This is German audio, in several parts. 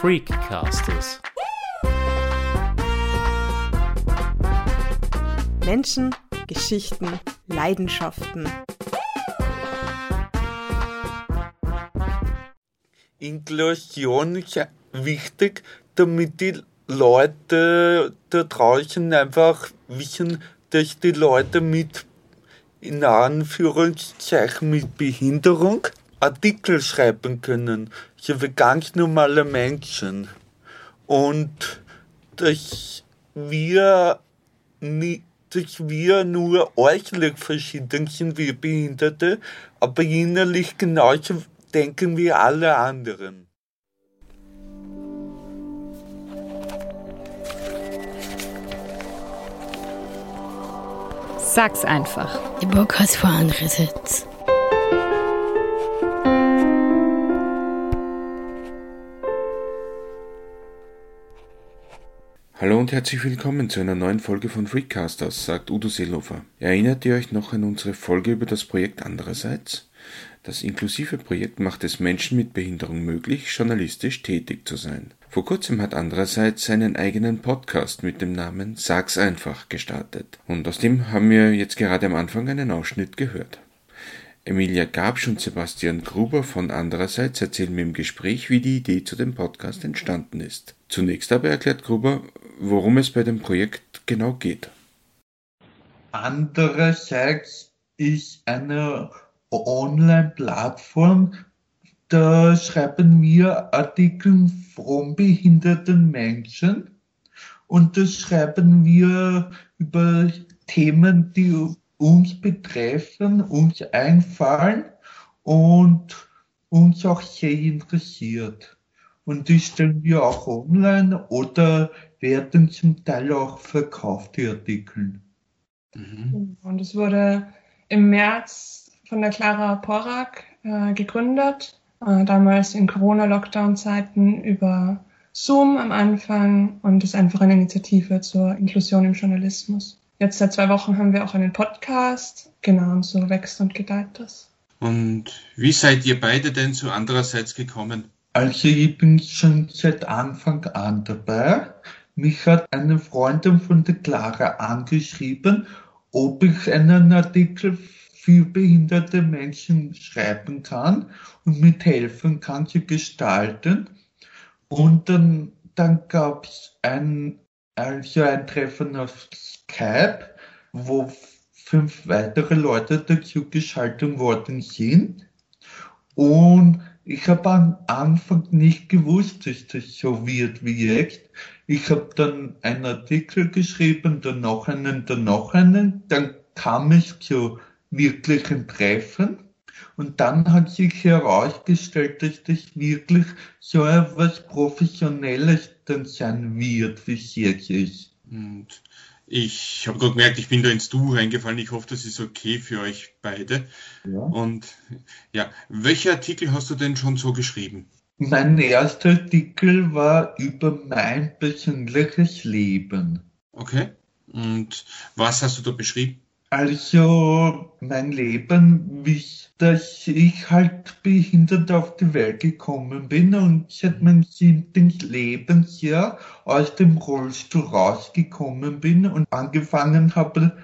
Freakcasters. Menschen, Geschichten, Leidenschaften. Inklusion ist wichtig, damit die Leute da draußen einfach wissen, dass die Leute mit in Anführungszeichen mit Behinderung Artikel schreiben können, so wie ganz normale Menschen. Und dass wir, nie, dass wir nur äußerlich verschieden sind wie Behinderte, aber innerlich genauso denken wie alle anderen. Sag's einfach. Der Bock hat vor andere Hallo und herzlich willkommen zu einer neuen Folge von Freakcasters, sagt Udo Seelofer. Erinnert ihr euch noch an unsere Folge über das Projekt Andererseits? Das inklusive Projekt macht es Menschen mit Behinderung möglich, journalistisch tätig zu sein. Vor kurzem hat Andererseits seinen eigenen Podcast mit dem Namen Sag's einfach gestartet. Und aus dem haben wir jetzt gerade am Anfang einen Ausschnitt gehört. Emilia Gabsch und Sebastian Gruber von Andererseits erzählen mir im Gespräch, wie die Idee zu dem Podcast entstanden ist. Zunächst aber erklärt Gruber, worum es bei dem Projekt genau geht. Andererseits ist eine Online-Plattform, da schreiben wir Artikel von behinderten Menschen und da schreiben wir über Themen, die uns betreffen, uns einfallen und uns auch sehr interessiert. Und die stellen wir auch online oder werden zum Teil auch verkauft, die Artikel. Mhm. Und es wurde im März von der Clara Porak äh, gegründet, äh, damals in Corona-Lockdown-Zeiten über Zoom am Anfang und ist einfach eine Initiative zur Inklusion im Journalismus. Jetzt seit zwei Wochen haben wir auch einen Podcast. Genau, und so wächst und gedeiht das. Und wie seid ihr beide denn zu andererseits gekommen? Also ich bin schon seit Anfang an dabei. Mich hat eine Freundin von der Clara angeschrieben, ob ich einen Artikel für behinderte Menschen schreiben kann und mithelfen kann zu gestalten. Und dann, dann gab es ein, also ein Treffen auf Skype, wo fünf weitere Leute dazu geschaltet worden sind. Und ich habe am Anfang nicht gewusst, dass das so wird wie jetzt. Ich habe dann einen Artikel geschrieben, dann noch einen, dann noch einen. Dann kam es zu wirklichen Treffen. Und dann hat sich herausgestellt, dass das wirklich so etwas Professionelles dann sein wird, wie es jetzt ist. Und ich habe gerade gemerkt, ich bin da ins Du reingefallen. Ich hoffe, das ist okay für euch beide. Ja. Und ja, welche Artikel hast du denn schon so geschrieben? Mein erster Artikel war über mein persönliches Leben. Okay. Und was hast du da beschrieben? Also mein Leben, wie dass ich halt behindert auf die Welt gekommen bin und seit meinem siebten Lebensjahr aus dem Rollstuhl rausgekommen bin und angefangen habe,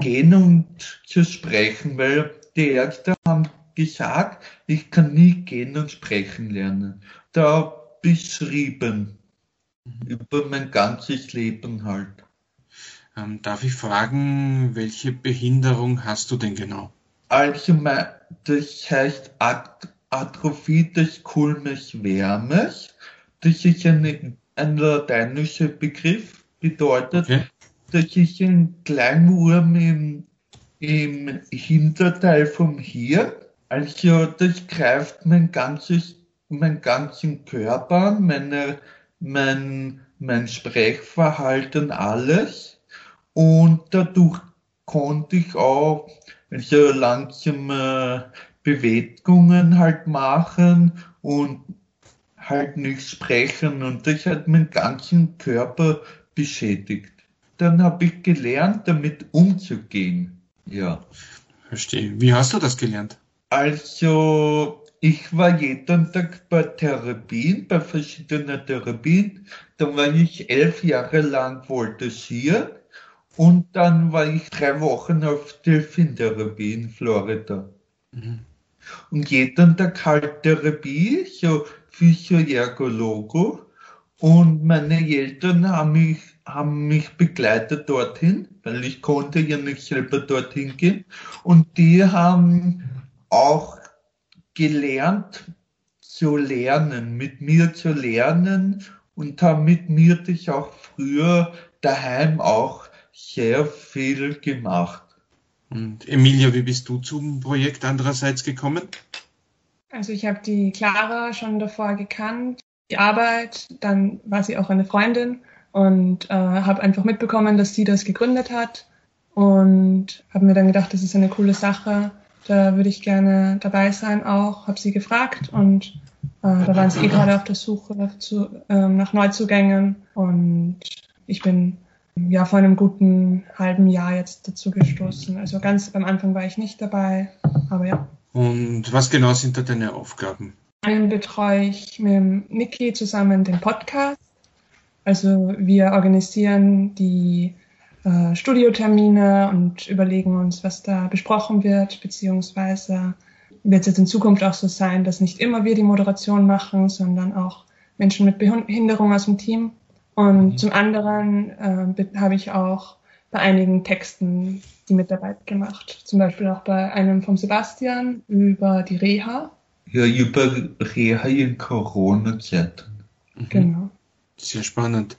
gehen und zu sprechen, weil die Ärzte haben gesagt, ich kann nie gehen und sprechen lernen. Da beschrieben über mein ganzes Leben halt. Ähm, darf ich fragen, welche Behinderung hast du denn genau? Also, das heißt Atrophie des Kulmes Wärmes. Das ist ein, ein lateinischer Begriff, bedeutet, okay. das ist ein Kleinwurm im, im Hinterteil vom Hirn. Also, das greift mein ganzes, mein ganzen Körper an, meine, mein, mein Sprechverhalten, alles und dadurch konnte ich auch so langsame Bewegungen halt machen und halt nicht sprechen und das hat meinen ganzen Körper beschädigt. Dann habe ich gelernt, damit umzugehen. Ja. Verstehe. Wie hast du das gelernt? Also, ich war jeden Tag bei Therapien, bei verschiedenen Therapien. Dann war ich elf Jahre lang voltigieren und dann war ich drei Wochen auf Delfintherapie in Florida. Mhm. Und jeden Tag halt Therapie, so Physioergologo. Und meine Eltern haben mich, haben mich begleitet dorthin, weil ich konnte ja nicht selber dorthin gehen. Und die haben auch gelernt zu lernen, mit mir zu lernen und haben mit mir das auch früher daheim auch sehr viel gemacht. Und Emilia, wie bist du zum Projekt andererseits gekommen? Also ich habe die Clara schon davor gekannt, die Arbeit, dann war sie auch eine Freundin und äh, habe einfach mitbekommen, dass sie das gegründet hat und habe mir dann gedacht, das ist eine coole Sache da würde ich gerne dabei sein auch, habe sie gefragt und äh, da waren sie eh gerade auf der Suche zu, äh, nach Neuzugängen und ich bin ja vor einem guten halben Jahr jetzt dazu gestoßen. Also ganz am Anfang war ich nicht dabei, aber ja. Und was genau sind da deine Aufgaben? Einen betreue ich mit Niki zusammen den Podcast. Also wir organisieren die äh, Studiotermine und überlegen uns, was da besprochen wird, beziehungsweise wird es jetzt in Zukunft auch so sein, dass nicht immer wir die Moderation machen, sondern auch Menschen mit Behinderung aus dem Team. Und mhm. zum anderen äh, habe ich auch bei einigen Texten die Mitarbeit gemacht. Zum Beispiel auch bei einem vom Sebastian über die Reha. Ja, über Reha in Corona-Zeiten. Mhm. Genau. Sehr spannend.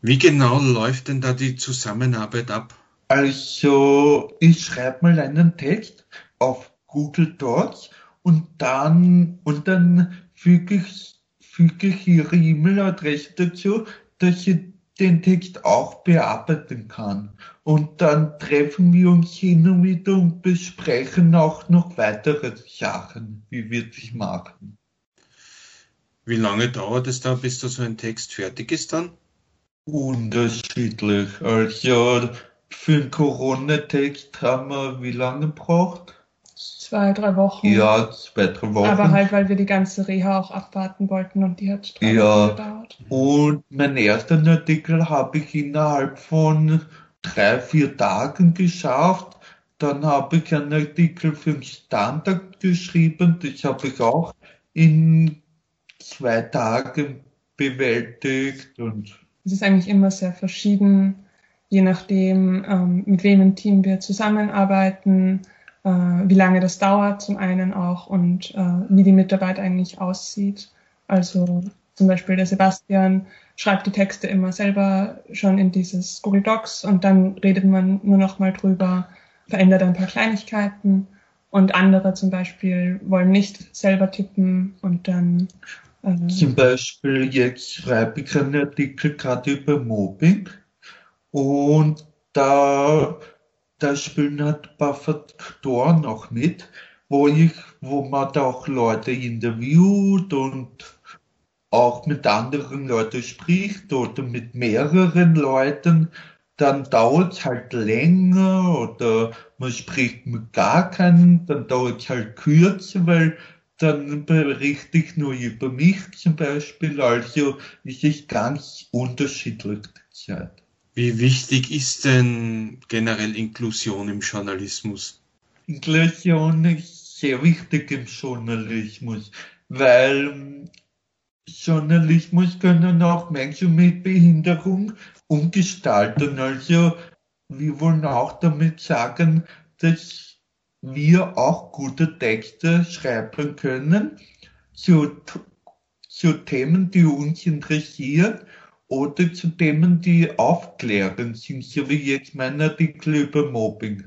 Wie genau läuft denn da die Zusammenarbeit ab? Also, ich schreibe mal einen Text auf Google Docs und dann, und dann füge ich, füge ich Ihre E-Mail-Adresse dazu, dass ich den Text auch bearbeiten kann. Und dann treffen wir uns hin und wieder und besprechen auch noch weitere Sachen, wie wir das machen. Wie lange dauert es da, bis da so ein Text fertig ist dann? Unterschiedlich. Also für den Corona-Text haben wir wie lange gebraucht? Zwei, drei Wochen. Ja, zwei, drei Wochen. Aber halt, weil wir die ganze Reha auch abwarten wollten und die hat drei ja. Gedauert. Und meinen ersten Artikel habe ich innerhalb von drei, vier Tagen geschafft. Dann habe ich einen Artikel für den Standard geschrieben. Das habe ich auch in zwei Tagen bewältigt und es ist eigentlich immer sehr verschieden, je nachdem, ähm, mit wem im Team wir zusammenarbeiten, äh, wie lange das dauert zum einen auch und äh, wie die Mitarbeit eigentlich aussieht. Also zum Beispiel der Sebastian schreibt die Texte immer selber schon in dieses Google Docs und dann redet man nur noch mal drüber, verändert ein paar Kleinigkeiten und andere zum Beispiel wollen nicht selber tippen und dann Mhm. Zum Beispiel jetzt schreibe ich einen Artikel gerade über Mobbing und da, da spielen halt paar Faktoren noch mit, wo ich, wo man da auch Leute interviewt und auch mit anderen Leuten spricht oder mit mehreren Leuten, dann dauert es halt länger oder man spricht mit gar keinen, dann dauert es halt kürzer, weil dann berichte ich nur über mich zum Beispiel. Also es ist ganz unterschiedlich die Zeit. Wie wichtig ist denn generell Inklusion im Journalismus? Inklusion ist sehr wichtig im Journalismus, weil Journalismus können auch Menschen mit Behinderung umgestalten. Also wir wollen auch damit sagen, dass wir auch gute Texte schreiben können zu, zu Themen, die uns interessieren oder zu Themen, die aufklärend sind, so wie jetzt mein Artikel über Mobbing.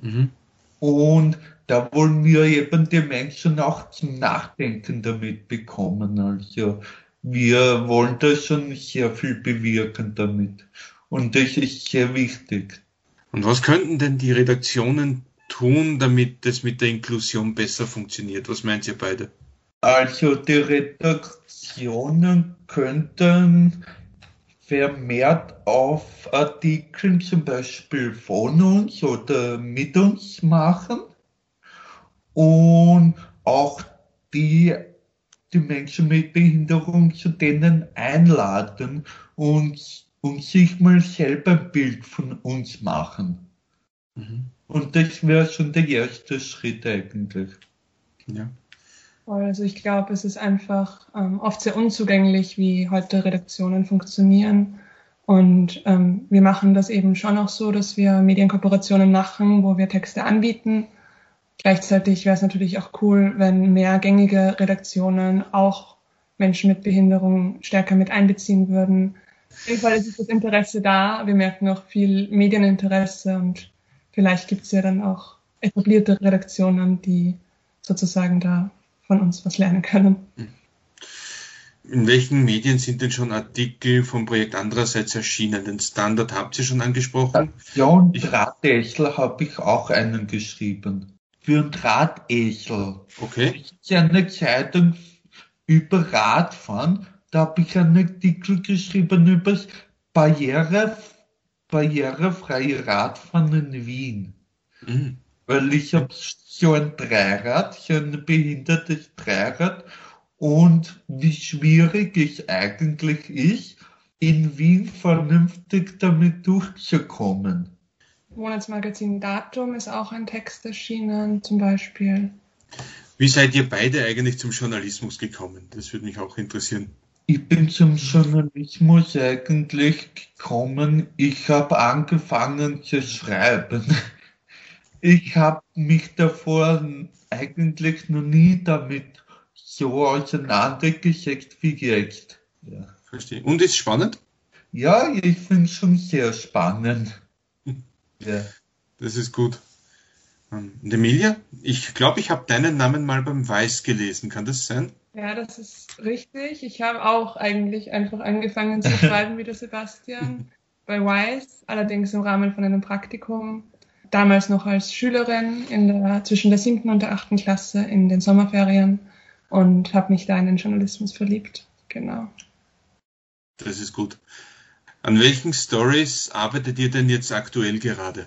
Mhm. Und da wollen wir eben die Menschen auch zum Nachdenken damit bekommen. Also wir wollen da schon sehr viel bewirken damit. Und das ist sehr wichtig. Und was könnten denn die Redaktionen tun, damit es mit der Inklusion besser funktioniert? Was meint ihr beide? Also die Redaktionen könnten vermehrt auf Artikeln zum Beispiel von uns oder mit uns machen und auch die die Menschen mit Behinderung zu denen einladen und, und sich mal selber ein Bild von uns machen. Mhm. Und das wäre schon der erste Schritt eigentlich. Ja. Also ich glaube, es ist einfach ähm, oft sehr unzugänglich, wie heute Redaktionen funktionieren. Und ähm, wir machen das eben schon auch so, dass wir Medienkooperationen machen, wo wir Texte anbieten. Gleichzeitig wäre es natürlich auch cool, wenn mehr gängige Redaktionen auch Menschen mit Behinderung stärker mit einbeziehen würden. Auf jeden Fall ist das Interesse da. Wir merken auch viel Medieninteresse und vielleicht gibt es ja dann auch etablierte Redaktionen, die sozusagen da von uns was lernen können. Hm. In welchen Medien sind denn schon Artikel vom Projekt andererseits erschienen? Den Standard habt ihr schon angesprochen? Ja, und Drahtesel habe ich auch einen geschrieben. Für ein Drahtesel. Okay. Ist eine Zeitung über Radfahren. Da habe ich einen Artikel geschrieben über Barriere, barrierefreie Radfahren in Wien. Mhm. Weil ich habe so ein Dreirad, so ein behindertes Dreirad und wie schwierig es eigentlich ist, in Wien vernünftig damit durchzukommen. Monatsmagazin Datum ist auch ein Text erschienen, zum Beispiel. Wie seid ihr beide eigentlich zum Journalismus gekommen? Das würde mich auch interessieren. Ich bin zum Journalismus eigentlich gekommen. Ich habe angefangen zu schreiben. Ich habe mich davor eigentlich noch nie damit so auseinandergesetzt wie jetzt. Ja. Verstehe. Und ist spannend? Ja, ich finde es schon sehr spannend. ja. Das ist gut. Ähm, und Emilia, ich glaube, ich habe deinen Namen mal beim Weiß gelesen. Kann das sein? Ja, das ist richtig. Ich habe auch eigentlich einfach angefangen zu schreiben wie der Sebastian bei Weiß, allerdings im Rahmen von einem Praktikum. Damals noch als Schülerin in der, zwischen der siebten und der achten Klasse in den Sommerferien und habe mich da in den Journalismus verliebt. Genau. Das ist gut. An welchen Stories arbeitet ihr denn jetzt aktuell gerade?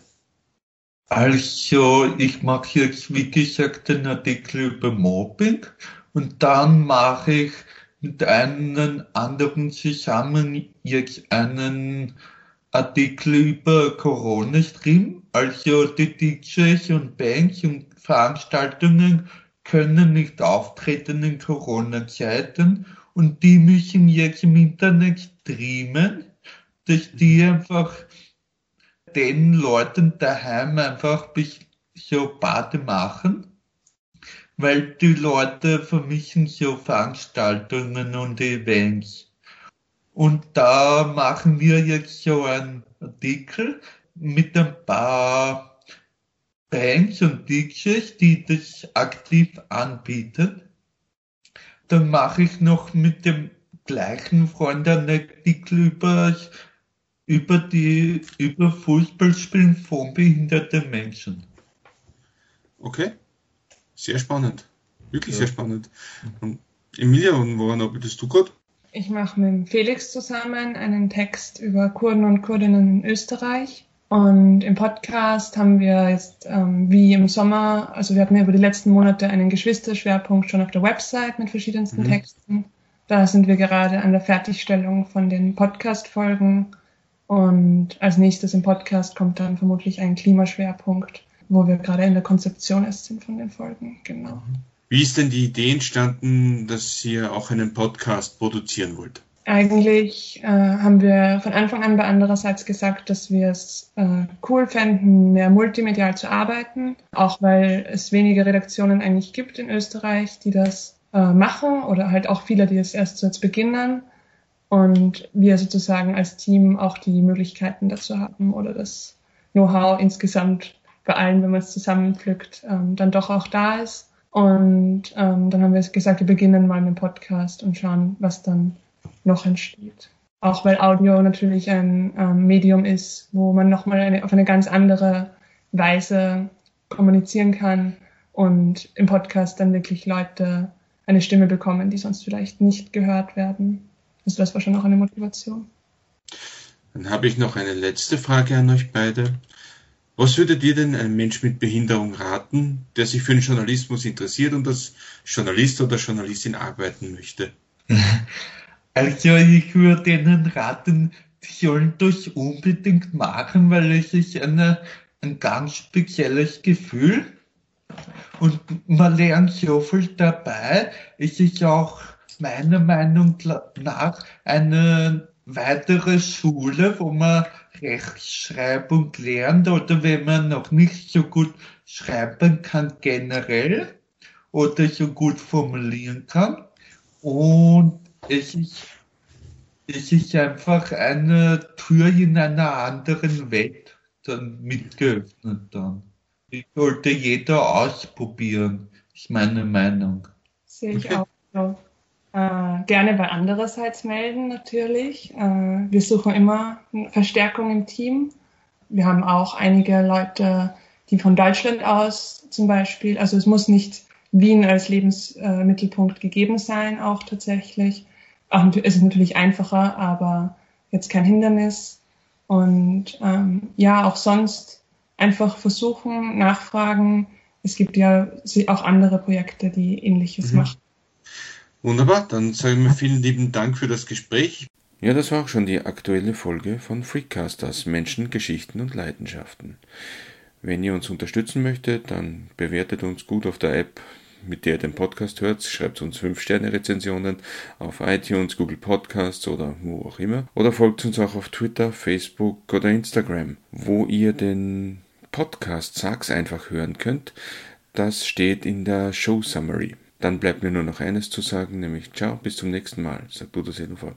Also, ich mache jetzt, wie gesagt, den Artikel über Mobbing und dann mache ich mit einem anderen zusammen jetzt einen Artikel über Corona-Stream. Also die DJs und Bands und Veranstaltungen können nicht auftreten in Corona-Zeiten und die müssen jetzt im Internet streamen, dass die einfach den Leuten daheim einfach so Party machen, weil die Leute vermissen so Veranstaltungen und Events. Und da machen wir jetzt so einen Artikel mit ein paar Bands und DJs, die das aktiv anbieten. Dann mache ich noch mit dem gleichen Freund einen Artikel über, über die, über Fußballspielen von behinderten Menschen. Okay. Sehr spannend. Wirklich ja. sehr spannend. Und Emilia, und woran arbeitest du gerade? Ich mache mit Felix zusammen einen Text über Kurden und Kurdinnen in Österreich. Und im Podcast haben wir jetzt, ähm, wie im Sommer, also wir hatten ja über die letzten Monate einen Geschwisterschwerpunkt schon auf der Website mit verschiedensten mhm. Texten. Da sind wir gerade an der Fertigstellung von den Podcast-Folgen. Und als nächstes im Podcast kommt dann vermutlich ein Klimaschwerpunkt, wo wir gerade in der Konzeption erst sind von den Folgen. Genau. Wie ist denn die Idee entstanden, dass ihr auch einen Podcast produzieren wollt? Eigentlich äh, haben wir von Anfang an bei andererseits gesagt, dass wir es äh, cool fänden, mehr multimedial zu arbeiten, auch weil es wenige Redaktionen eigentlich gibt in Österreich, die das äh, machen oder halt auch viele, die es erst so jetzt beginnen und wir sozusagen als Team auch die Möglichkeiten dazu haben oder das Know-how insgesamt bei allen, wenn man es zusammenpflückt, ähm, dann doch auch da ist. Und ähm, dann haben wir gesagt, wir beginnen mal mit dem Podcast und schauen, was dann noch entsteht. Auch weil Audio natürlich ein ähm, Medium ist, wo man nochmal eine, auf eine ganz andere Weise kommunizieren kann und im Podcast dann wirklich Leute eine Stimme bekommen, die sonst vielleicht nicht gehört werden. Also das war schon auch eine Motivation. Dann habe ich noch eine letzte Frage an euch beide. Was würde dir denn ein Mensch mit Behinderung raten, der sich für den Journalismus interessiert und als Journalist oder Journalistin arbeiten möchte? Also ich würde ihnen raten, die sollen das unbedingt machen, weil es ist eine, ein ganz spezielles Gefühl und man lernt so viel dabei. Es ist auch meiner Meinung nach eine weitere Schule, wo man Rechtschreibung lernt oder wenn man noch nicht so gut schreiben kann generell oder so gut formulieren kann. Und es ist, es ist einfach eine Tür in einer anderen Welt dann mitgeöffnet dann. Ich sollte jeder ausprobieren, ist meine Meinung. Sehe ich auch so. Äh, gerne bei andererseits melden natürlich. Äh, wir suchen immer Verstärkung im Team. Wir haben auch einige Leute, die von Deutschland aus zum Beispiel, also es muss nicht Wien als Lebensmittelpunkt gegeben sein, auch tatsächlich. Auch, es ist natürlich einfacher, aber jetzt kein Hindernis. Und ähm, ja, auch sonst einfach versuchen, nachfragen. Es gibt ja auch andere Projekte, die ähnliches mhm. machen. Wunderbar, dann sagen wir vielen lieben Dank für das Gespräch. Ja, das war auch schon die aktuelle Folge von Freakcasters Menschen, Geschichten und Leidenschaften. Wenn ihr uns unterstützen möchtet, dann bewertet uns gut auf der App, mit der ihr den Podcast hört. Schreibt uns 5-Sterne-Rezensionen auf iTunes, Google Podcasts oder wo auch immer. Oder folgt uns auch auf Twitter, Facebook oder Instagram, wo ihr den Podcast Sag's einfach hören könnt. Das steht in der Show Summary. Dann bleibt mir nur noch eines zu sagen, nämlich ciao, bis zum nächsten Mal, sagt Udo Seelofer.